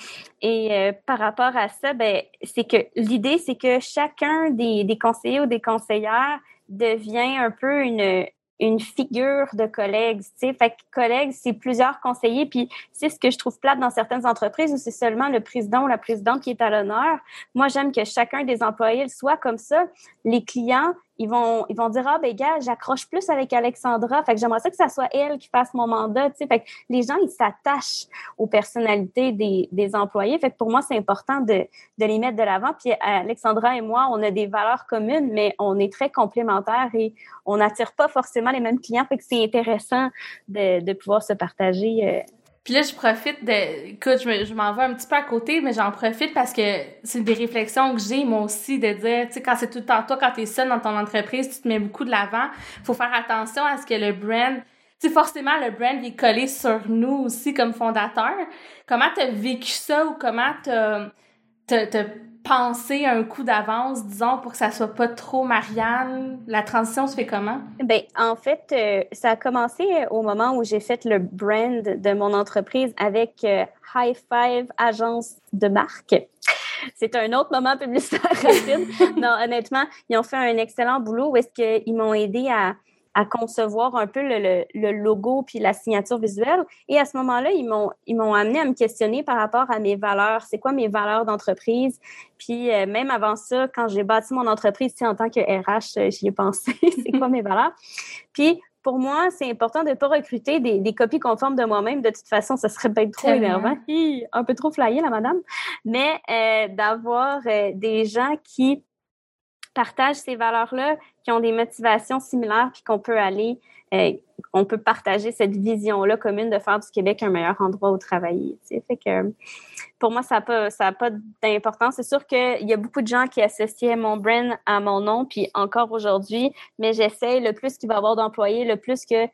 et euh, par rapport à ça, ben, c'est que l'idée, c'est que chacun des, des conseillers ou des conseillères devient un peu une, une figure de collègue, tu sais. Fait que collègue, c'est plusieurs conseillers, puis c'est ce que je trouve plate dans certaines entreprises où c'est seulement le président ou la présidente qui est à l'honneur. Moi, j'aime que chacun des employés soit comme ça. Les clients, ils vont, ils vont dire, ah, ben, gars, j'accroche plus avec Alexandra. Fait que j'aimerais ça que ça soit elle qui fasse mon mandat, tu sais. Fait que les gens, ils s'attachent aux personnalités des, des employés. Fait que pour moi, c'est important de, de les mettre de l'avant. Puis Alexandra et moi, on a des valeurs communes, mais on est très complémentaires et on n'attire pas forcément les mêmes clients. Fait que c'est intéressant de, de pouvoir se partager euh, puis là, je profite de... Écoute, je m'en vais un petit peu à côté, mais j'en profite parce que c'est des réflexions que j'ai, moi aussi, de dire, tu sais, quand c'est tout le temps toi, quand t'es seul dans ton entreprise, tu te mets beaucoup de l'avant. faut faire attention à ce que le brand... Tu sais, forcément, le brand est collé sur nous aussi comme fondateur. Comment t'as vécu ça ou comment t'as penser un coup d'avance, disons, pour que ça soit pas trop Marianne? La transition se fait comment? Ben, en fait, euh, ça a commencé au moment où j'ai fait le brand de mon entreprise avec euh, High Five Agence de marque. C'est un autre moment publicitaire rapide. non, honnêtement, ils ont fait un excellent boulot où est-ce qu'ils m'ont aidé à à concevoir un peu le, le, logo puis la signature visuelle. Et à ce moment-là, ils m'ont ils m'ont amené à me questionner par rapport à mes valeurs. C'est quoi mes valeurs d'entreprise? Puis euh, même avant ça, quand j'ai bâti mon entreprise, en tant que RH, euh, j'y ai pensé. c'est quoi mes valeurs? Puis pour moi, c'est important de ne pas recruter des, des, copies conformes de moi-même. De toute façon, ce serait peut-être trop énervant. un peu trop flyé, la madame. Mais euh, d'avoir des gens qui partagent ces valeurs-là, qui ont des motivations similaires, puis qu'on peut aller, euh, on peut partager cette vision-là commune de faire du Québec un meilleur endroit où travailler. Fait que pour moi, ça n'a pas, pas d'importance. C'est sûr qu'il y a beaucoup de gens qui associaient mon brand à mon nom, puis encore aujourd'hui, mais j'essaie le plus qu'il va y avoir d'employés, le plus que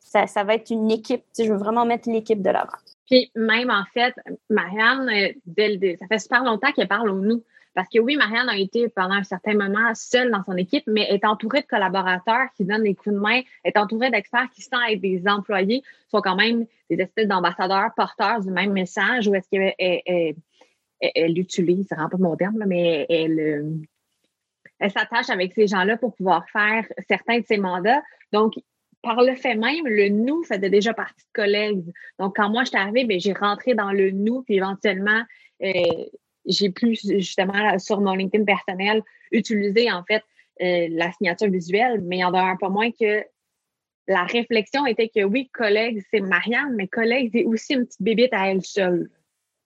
ça, ça, va être une équipe. je veux vraiment mettre l'équipe de l'avant. Puis même en fait, Marianne, euh, ça fait super longtemps qu'elle parle au nous. Parce que oui, Marianne a été pendant un certain moment seule dans son équipe, mais est entourée de collaborateurs qui donnent des coups de main, est entourée d'experts qui sont avec des employés, sont quand même des espèces d'ambassadeurs porteurs du même message ou est-ce qu'elle elle, elle, utilise, c'est vraiment pas mon terme, mais elle, euh, elle s'attache avec ces gens-là pour pouvoir faire certains de ses mandats. Donc, par le fait même, le nous faisait déjà partie de collègues. Donc, quand moi, je suis arrivée, ben, j'ai rentré dans le nous, puis éventuellement, euh, j'ai pu justement sur mon LinkedIn personnel utiliser en fait euh, la signature visuelle, mais il y en un pas moins que la réflexion était que oui, collègue, c'est Marianne, mais collègue, c'est aussi une petite bébite à elle seule.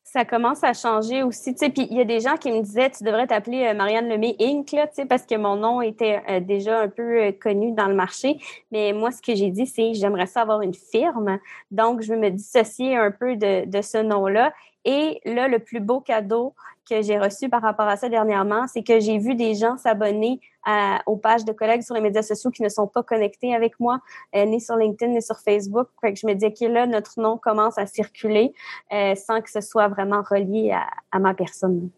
Ça commence à changer aussi, tu sais, puis il y a des gens qui me disaient, tu devrais t'appeler euh, Marianne Lemay Inc., tu sais, parce que mon nom était euh, déjà un peu connu dans le marché. Mais moi, ce que j'ai dit, c'est j'aimerais ça avoir une firme. Donc, je veux me dissocier un peu de, de ce nom-là Et là, le plus beau cadeau que j'ai reçu par rapport à ça dernièrement, c'est que j'ai vu des gens s'abonner aux pages de collègues sur les médias sociaux qui ne sont pas connectés avec moi, euh, ni sur LinkedIn, ni sur Facebook. Je me dis, que là, notre nom commence à circuler euh, sans que ce soit vraiment relié à ma personne.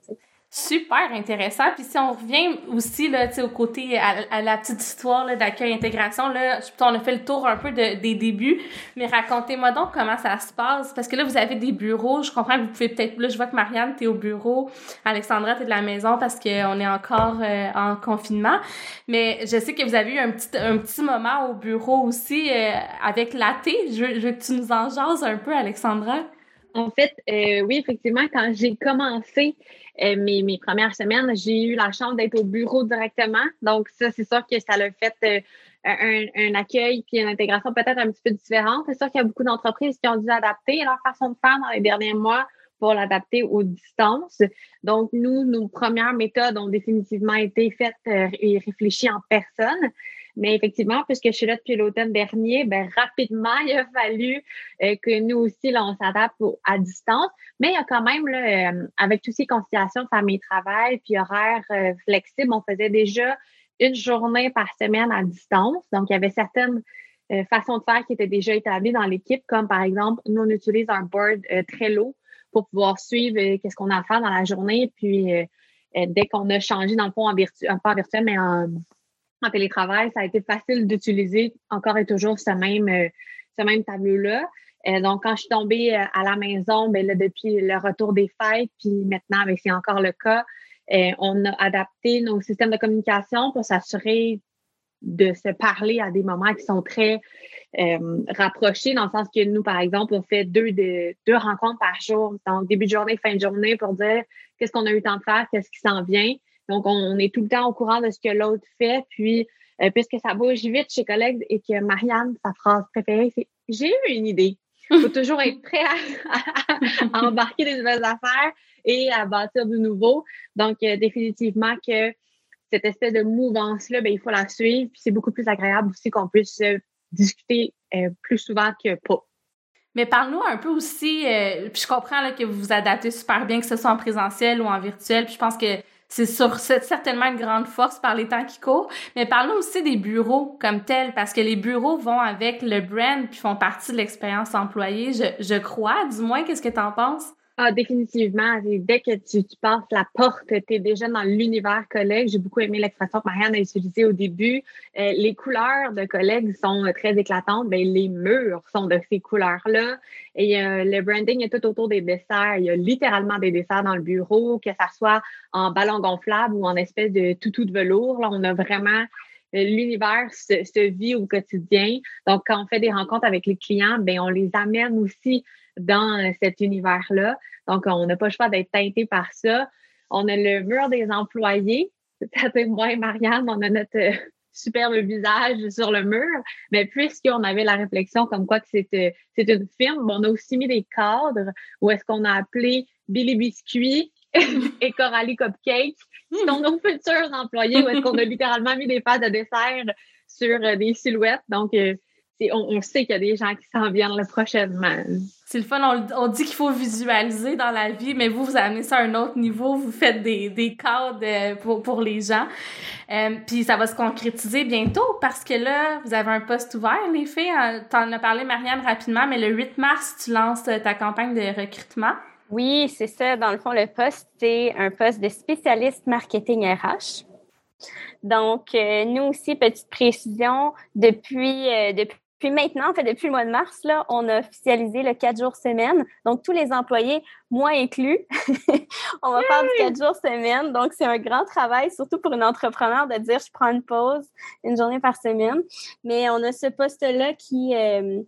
Super intéressant. Puis si on revient aussi là, au côté à, la petite histoire d'accueil intégration, là, on a fait le tour un peu de, des débuts, mais racontez-moi donc comment ça se passe. Parce que là, vous avez des bureaux. Je comprends que vous pouvez peut-être. Là, je vois que Marianne, t'es au bureau. Alexandra, t'es de la maison parce qu'on est encore euh, en confinement. Mais je sais que vous avez eu un petit moment au bureau aussi euh, avec Latte. Je, je tu nous en jases un peu, Alexandra? En fait, euh, oui, effectivement, quand j'ai commencé euh, mes, mes, premières semaines, j'ai eu la chance d'être au bureau directement. Donc, ça, c'est sûr que ça l'a fait euh, un, un, accueil puis une intégration peut-être un petit peu différente. C'est sûr qu'il y a beaucoup d'entreprises qui ont dû adapter leur façon de faire dans les derniers mois pour l'adapter aux distances. Donc, nous, nos premières méthodes ont définitivement été faites et réfléchies en personne. Mais effectivement, puisque je suis là depuis l'automne dernier, ben, rapidement, il a fallu euh, que nous aussi, là, on s'adapte à distance. Mais il y a quand même, là, euh, avec toutes ces conciliations famille-travail, puis horaires euh, flexibles, on faisait déjà une journée par semaine à distance. Donc, il y avait certaines façons de faire qui étaient déjà établies dans l'équipe, comme par exemple, nous, on utilise un board très lourd pour pouvoir suivre qu'est-ce qu'on a à faire dans la journée. Puis, dès qu'on a changé, dans le fond, en pas en virtuel, mais en en télétravail, ça a été facile d'utiliser encore et toujours ce même, euh, ce même tableau-là. Euh, donc, quand je suis tombée euh, à la maison, ben là, depuis le retour des fêtes, puis maintenant, ben, c'est encore le cas, on a adapté nos systèmes de communication pour s'assurer de se parler à des moments qui sont très rapprochés, dans le sens que nous, par exemple, on fait deux, de, deux rencontres par jour, donc début de journée, fin de journée, pour dire qu'est-ce qu'on a eu le temps de faire, qu'est-ce qui s'en vient. Donc, on, est tout le temps au courant de ce que l'autre fait. Puis, euh, puisque ça bouge vite chez collègues et que Marianne, sa phrase préférée, c'est J'ai eu une idée. Il faut toujours être prêt à, embarquer des nouvelles affaires et à bâtir du nouveau. Donc, euh, définitivement que cette espèce de mouvance-là, ben, il faut la suivre. Puis c'est beaucoup plus agréable aussi qu'on puisse discuter euh, plus souvent que pas. Mais parle-nous un peu aussi, puis je comprends que vous vous adaptez super bien, que ce soit en présentiel ou en virtuel. Puis je pense que c'est certainement une grande force par les temps qui courent. Mais parlons aussi des bureaux comme tels, parce que les bureaux vont avec le brand puis font partie de l'expérience employée, je, je crois. Du moins, qu'est-ce que tu en penses? Ah, définitivement. Dès que tu, passes la porte, tu es déjà dans l'univers collègue. J'ai beaucoup aimé l'expression que Marianne a utilisée au début. Euh, les couleurs de collègues sont très éclatantes. Bien, les murs sont de ces couleurs-là. Et euh, le branding est tout autour des desserts. Il y a littéralement des desserts dans le bureau, que ça soit en ballon gonflable ou en espèce de toutou de velours. Là, on a vraiment euh, l'univers se, se, vit au quotidien. Donc, quand on fait des rencontres avec les clients, ben on les amène aussi dans euh, cet univers-là. Donc, on n'a pas le choix d'être teinté par ça. On a le mur des employés. Peut-être moi et Marianne, on a notre euh, superbe visage sur le mur. Mais puisqu'on avait la réflexion comme quoi que c'était c'est une firme, on a aussi mis des cadres où est-ce qu'on a appelé Billy Biscuit et Coralie Cupcake, qui sont nos futurs employés, où est-ce qu'on a littéralement mis des pâtes de dessert sur euh, des silhouettes. Donc, on, sait qu'il y a des gens qui s'en viennent le prochainement. C'est le fun, on, dit qu'il faut visualiser dans la vie, mais vous, vous amenez ça à un autre niveau, vous faites des, des cadres euh, pour, pour les gens. Euh, puis ça va se concrétiser bientôt parce que là, vous avez un poste ouvert, les filles. Euh, t'en as parlé, Marianne, rapidement, mais le 8 mars, tu lances ta campagne de recrutement. Oui, c'est ça. Dans le fond, le poste, c'est un poste de spécialiste marketing RH. Donc, nous aussi, petite précision, depuis, depuis puis maintenant, en fait, depuis le mois de mars, là, on a officialisé le 4 jours semaine. Donc, tous les employés, moi inclus, on va faire du 4 jours semaine. Donc, c'est un grand travail, surtout pour une entrepreneur, de dire je prends une pause une journée par semaine. Mais on a ce poste-là qui, euh,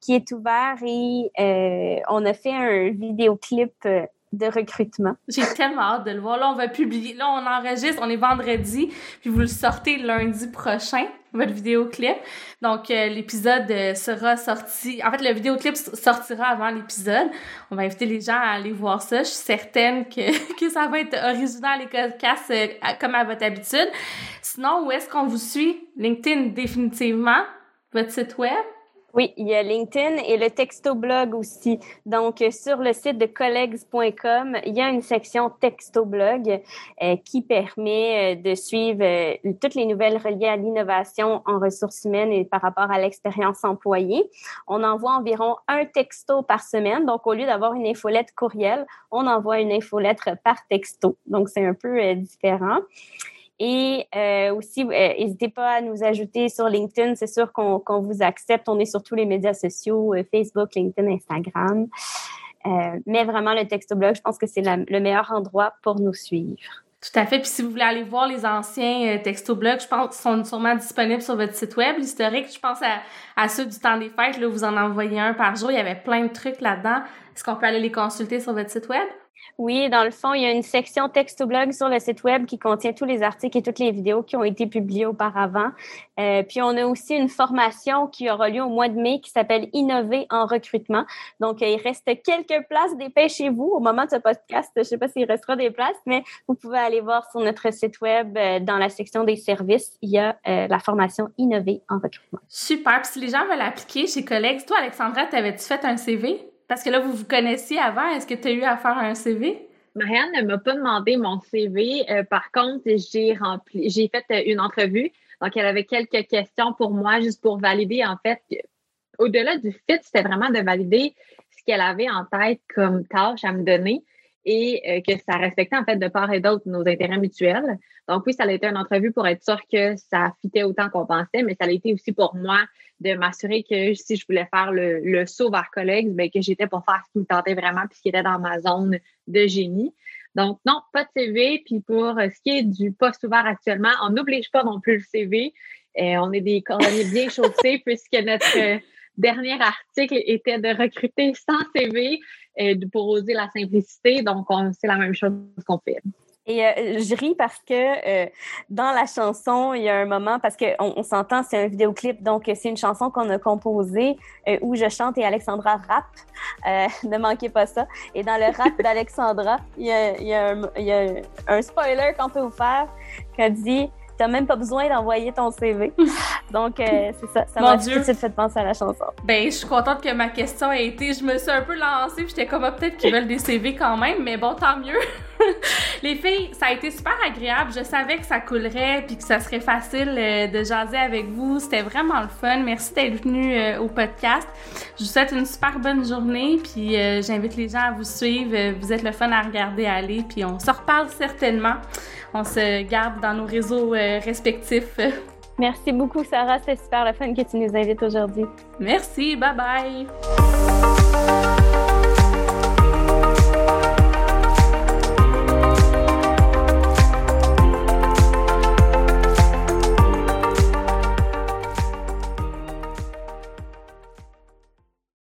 qui est ouvert et euh, on a fait un vidéoclip euh, de recrutement. J'ai tellement hâte de le voir. Là, on va publier. Là, on enregistre. On est vendredi, puis vous le sortez lundi prochain, votre vidéoclip. Donc, euh, l'épisode euh, sera sorti. En fait, le vidéoclip sortira avant l'épisode. On va inviter les gens à aller voir ça. Je suis certaine que, que ça va être original et cocasse euh, comme à votre habitude. Sinon, où est-ce qu'on vous suit? LinkedIn, définitivement. Votre site web? Oui, il y a LinkedIn et le textoblog aussi. Donc, sur le site de colleagues.com, il y a une section textoblog euh, qui permet euh, de suivre euh, toutes les nouvelles reliées à l'innovation en ressources humaines et par rapport à l'expérience employée. On envoie environ un texto par semaine. Donc, au lieu d'avoir une infolette courriel, on envoie une infolettre par texto. Donc, c'est un peu différent. Et euh, aussi, euh, n'hésitez pas à nous ajouter sur LinkedIn. C'est sûr qu'on vous accepte. On est sur tous les médias sociaux, euh, Facebook, LinkedIn, Instagram. mais vraiment, le textoblog, je pense que c'est le meilleur endroit pour nous suivre. Tout à fait. Puis si vous voulez aller voir les anciens textoblogs, je pense qu'ils sont sûrement disponibles sur votre site web. L'historique, je pense à, à, ceux du temps des fêtes. Là, vous en envoyez un par jour. Il y avait plein de trucs là-dedans. Est-ce qu'on peut aller les consulter sur votre site web? Oui, dans le fond, il y a une section texte-blog sur le site web qui contient tous les articles et toutes les vidéos qui ont été publiées auparavant. Euh, puis, on a aussi une formation qui aura lieu au mois de mai qui s'appelle Innover en recrutement. Donc, il reste quelques places. Dépêchez-vous au moment de ce podcast. Je ne sais pas s'il restera des places, mais vous pouvez aller voir sur notre site web euh, dans la section des services. Il y a euh, la formation Innover en recrutement. Super. Puis, si les gens veulent appliquer chez collègues, toi, Alexandra, t'avais-tu fait un CV? Parce que là, vous vous connaissiez avant. Est-ce que tu as eu à faire un CV? Marianne ne m'a pas demandé mon CV. Euh, par contre, j'ai rempli, j'ai fait euh, une entrevue. Donc, elle avait quelques questions pour moi, juste pour valider, en fait, au-delà du fit, c'était vraiment de valider ce qu'elle avait en tête comme tâche à me donner et euh, que ça respectait en fait de part et d'autre nos intérêts mutuels. Donc oui, ça a été une entrevue pour être sûr que ça fitait autant qu'on pensait, mais ça a été aussi pour moi de m'assurer que si je voulais faire le, le saut vers collègues, bien, que j'étais pour faire ce qui me tentait vraiment puis ce qui était dans ma zone de génie. Donc non, pas de CV. Puis pour ce qui est du poste ouvert actuellement, on n'oblige pas non plus le CV. Et euh, on est des cordonniers bien chaussés puisque notre dernier article était de recruter sans CV euh, pour oser la simplicité. Donc, c'est la même chose qu'on fait. Et euh, je ris parce que euh, dans la chanson, il y a un moment, parce qu'on on, s'entend, c'est un vidéoclip, donc c'est une chanson qu'on a composée où je chante et Alexandra rappe. ne manquez pas ça. Et dans le rap d'Alexandra, il y a, un spoiler qu'on peut vous faire qui dit tu n'as même pas besoin d'envoyer ton CV. Donc, euh, c'est ça. Ça m'a tout de suite fait penser à la chanson. Ben, je suis contente que ma question ait été. Je me suis un peu lancée, puis j'étais comme, ah, peut-être qu'ils veulent des CV quand même, mais bon, tant mieux. Les filles, ça a été super agréable. Je savais que ça coulerait, puis que ça serait facile euh, de jaser avec vous. C'était vraiment le fun. Merci d'être venu euh, au podcast. Je vous souhaite une super bonne journée, puis j'invite les gens à vous suivre. Vous êtes le fun à regarder aller, puis on se reparle certainement on se garde dans nos réseaux euh, respectifs. Merci beaucoup, Sarah. C'est super le fun que tu nous invites aujourd'hui. Merci. Bye bye.